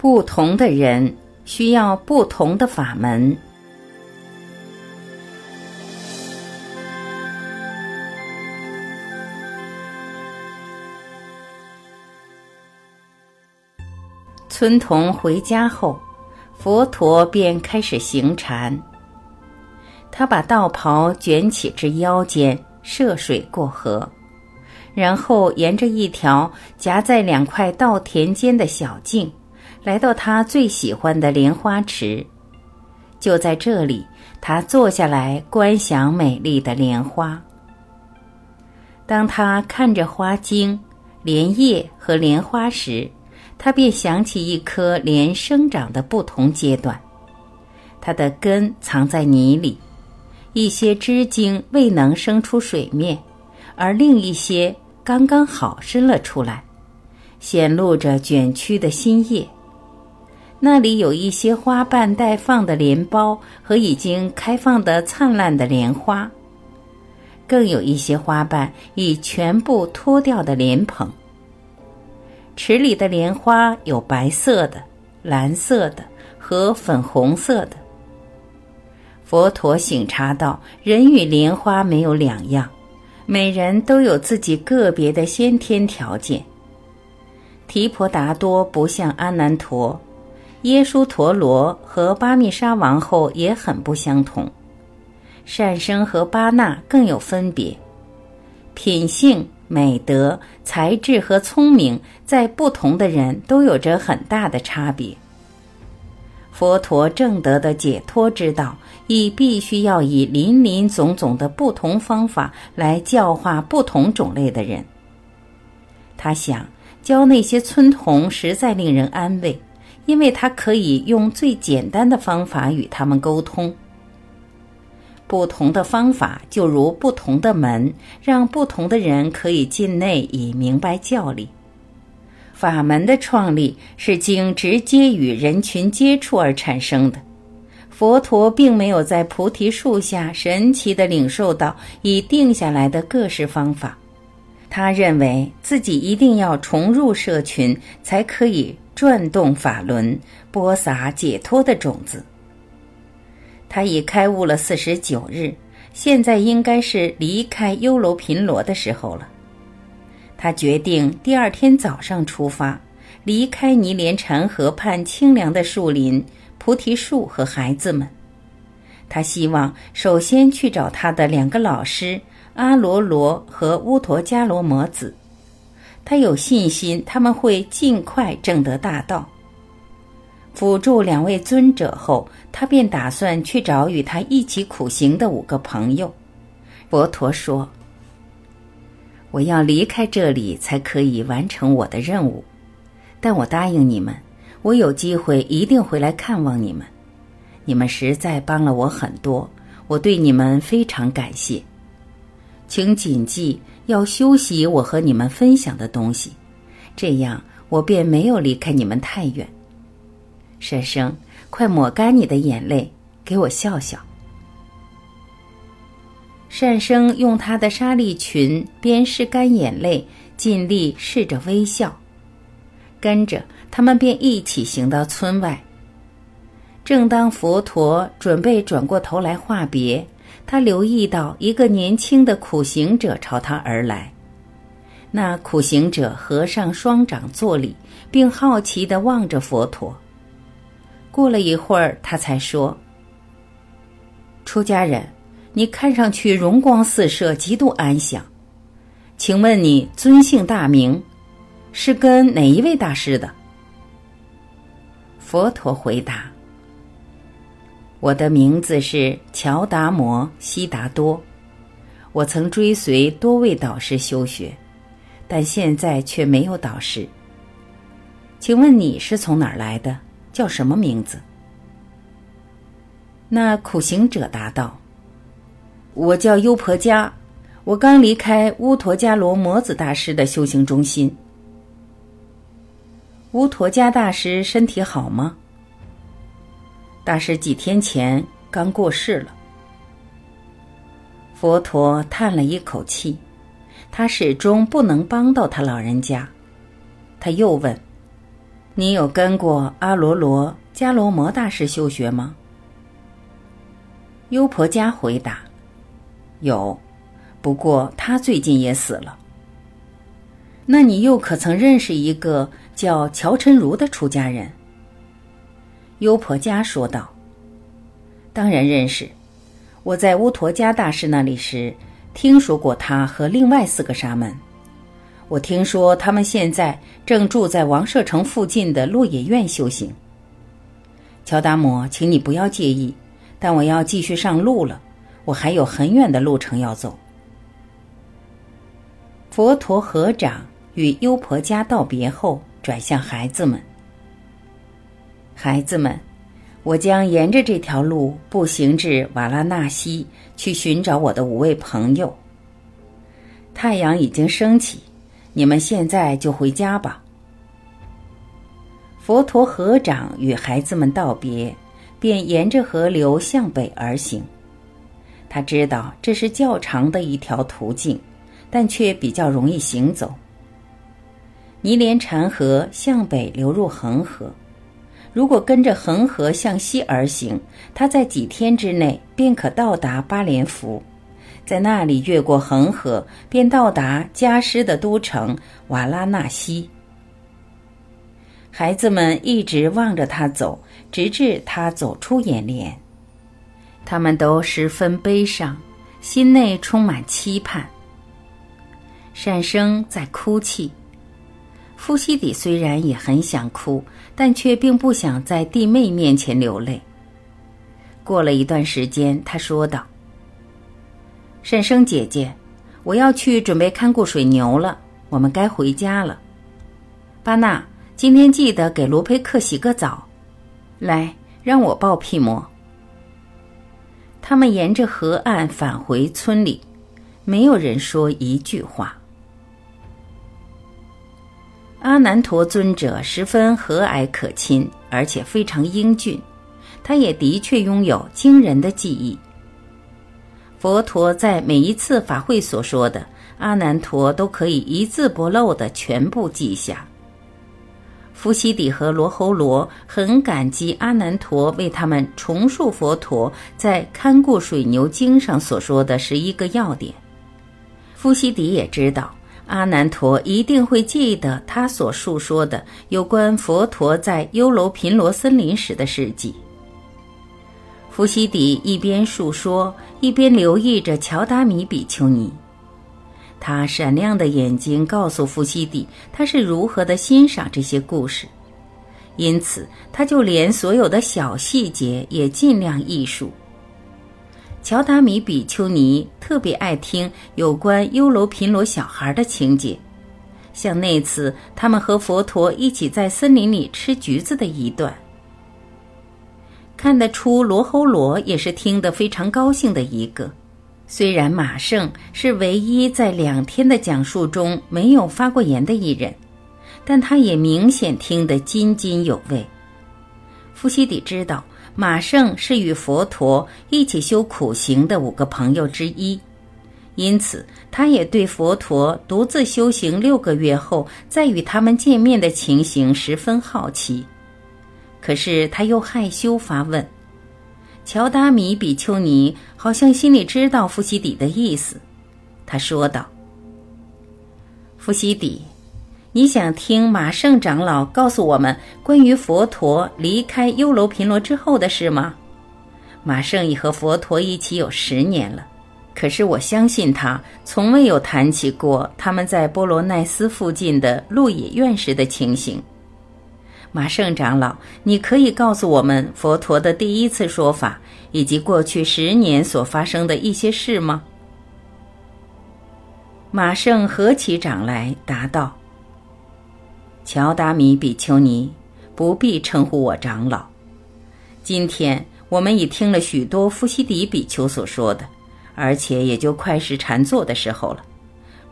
不同的人需要不同的法门。村童回家后，佛陀便开始行禅。他把道袍卷起至腰间，涉水过河，然后沿着一条夹在两块稻田间的小径，来到他最喜欢的莲花池。就在这里，他坐下来观想美丽的莲花。当他看着花茎、莲叶和莲花时，他便想起一棵莲生长的不同阶段，它的根藏在泥里，一些枝茎未能生出水面，而另一些刚刚好伸了出来，显露着卷曲的新叶。那里有一些花瓣待放的莲苞和已经开放的灿烂的莲花，更有一些花瓣已全部脱掉的莲蓬。池里的莲花有白色的、蓝色的和粉红色的。佛陀醒察到，人与莲花没有两样，每人都有自己个别的先天条件。提婆达多不像阿难陀，耶输陀罗和巴密沙王后也很不相同，善生和巴那更有分别，品性。美德、才智和聪明，在不同的人都有着很大的差别。佛陀正德的解脱之道，亦必须要以林林总总的不同方法来教化不同种类的人。他想教那些村童，实在令人安慰，因为他可以用最简单的方法与他们沟通。不同的方法，就如不同的门，让不同的人可以进内以明白教理。法门的创立是经直接与人群接触而产生的。佛陀并没有在菩提树下神奇的领受到已定下来的各式方法，他认为自己一定要重入社群，才可以转动法轮，播撒解脱的种子。他已开悟了四十九日，现在应该是离开优楼频罗的时候了。他决定第二天早上出发，离开尼连禅河畔清凉的树林、菩提树和孩子们。他希望首先去找他的两个老师阿罗罗和乌陀迦罗摩子。他有信心他们会尽快证得大道。辅助两位尊者后，他便打算去找与他一起苦行的五个朋友。佛陀说：“我要离开这里才可以完成我的任务，但我答应你们，我有机会一定回来看望你们。你们实在帮了我很多，我对你们非常感谢。请谨记要修习我和你们分享的东西，这样我便没有离开你们太远。”善生，快抹干你的眼泪，给我笑笑。善生用他的纱丽裙边拭干眼泪，尽力试着微笑。跟着他们便一起行到村外。正当佛陀准备转过头来话别，他留意到一个年轻的苦行者朝他而来。那苦行者合上双掌作礼，并好奇地望着佛陀。过了一会儿，他才说：“出家人，你看上去容光四射，极度安详。请问你尊姓大名？是跟哪一位大师的？”佛陀回答：“我的名字是乔达摩悉达多，我曾追随多位导师修学，但现在却没有导师。请问你是从哪儿来的？”叫什么名字？那苦行者答道：“我叫优婆迦，我刚离开乌陀迦罗摩子大师的修行中心。乌陀迦大师身体好吗？大师几天前刚过世了。”佛陀叹了一口气，他始终不能帮到他老人家。他又问。你有跟过阿罗罗迦罗摩大师修学吗？优婆家回答：“有，不过他最近也死了。”那你又可曾认识一个叫乔晨如的出家人？优婆家说道：“当然认识，我在乌陀迦大师那里时，听说过他和另外四个沙门。我听说他们现在正住在王舍城附近的鹿野院修行。乔达摩，请你不要介意，但我要继续上路了，我还有很远的路程要走。”佛陀合掌。与优婆家道别后，转向孩子们：“孩子们，我将沿着这条路步行至瓦拉纳西，去寻找我的五位朋友。太阳已经升起，你们现在就回家吧。”佛陀合掌与孩子们道别，便沿着河流向北而行。他知道这是较长的一条途径，但却比较容易行走。尼连禅河向北流入恒河，如果跟着恒河向西而行，他在几天之内便可到达巴连福，在那里越过恒河，便到达加师的都城瓦拉纳西。孩子们一直望着他走，直至他走出眼帘，他们都十分悲伤，心内充满期盼。善生在哭泣。夫西底虽然也很想哭，但却并不想在弟妹面前流泪。过了一段时间，他说道：“沈生姐姐，我要去准备看顾水牛了，我们该回家了。巴纳，今天记得给罗佩克洗个澡。来，让我抱屁魔。”他们沿着河岸返回村里，没有人说一句话。阿难陀尊者十分和蔼可亲，而且非常英俊。他也的确拥有惊人的记忆。佛陀在每一次法会所说的，阿难陀都可以一字不漏的全部记下。伏羲底和罗侯罗很感激阿难陀为他们重述佛陀在《看顾水牛经》上所说的十一个要点。伏羲底也知道。阿难陀一定会记得他所述说的有关佛陀在优楼频罗森林时的事迹。伏羲底一边述说，一边留意着乔达米比丘尼。他闪亮的眼睛告诉伏羲底，他是如何的欣赏这些故事，因此他就连所有的小细节也尽量艺术。乔达米比丘尼特别爱听有关优楼频罗小孩的情节，像那次他们和佛陀一起在森林里吃橘子的一段。看得出罗侯罗也是听得非常高兴的一个，虽然马胜是唯一在两天的讲述中没有发过言的一人，但他也明显听得津津有味。夫西底知道。马胜是与佛陀一起修苦行的五个朋友之一，因此他也对佛陀独自修行六个月后再与他们见面的情形十分好奇。可是他又害羞发问：“乔达米比丘尼好像心里知道富西底的意思。”他说道：“富西底。”你想听马胜长老告诉我们关于佛陀离开优楼频罗之后的事吗？马胜已和佛陀一起有十年了，可是我相信他从未有谈起过他们在波罗奈斯附近的鹿野院时的情形。马胜长老，你可以告诉我们佛陀的第一次说法以及过去十年所发生的一些事吗？马胜合起掌来答道。乔达米比丘尼，不必称呼我长老。今天我们已听了许多夫西迪比丘所说的，而且也就快是禅坐的时候了。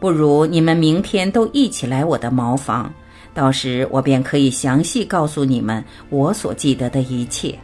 不如你们明天都一起来我的茅房，到时我便可以详细告诉你们我所记得的一切。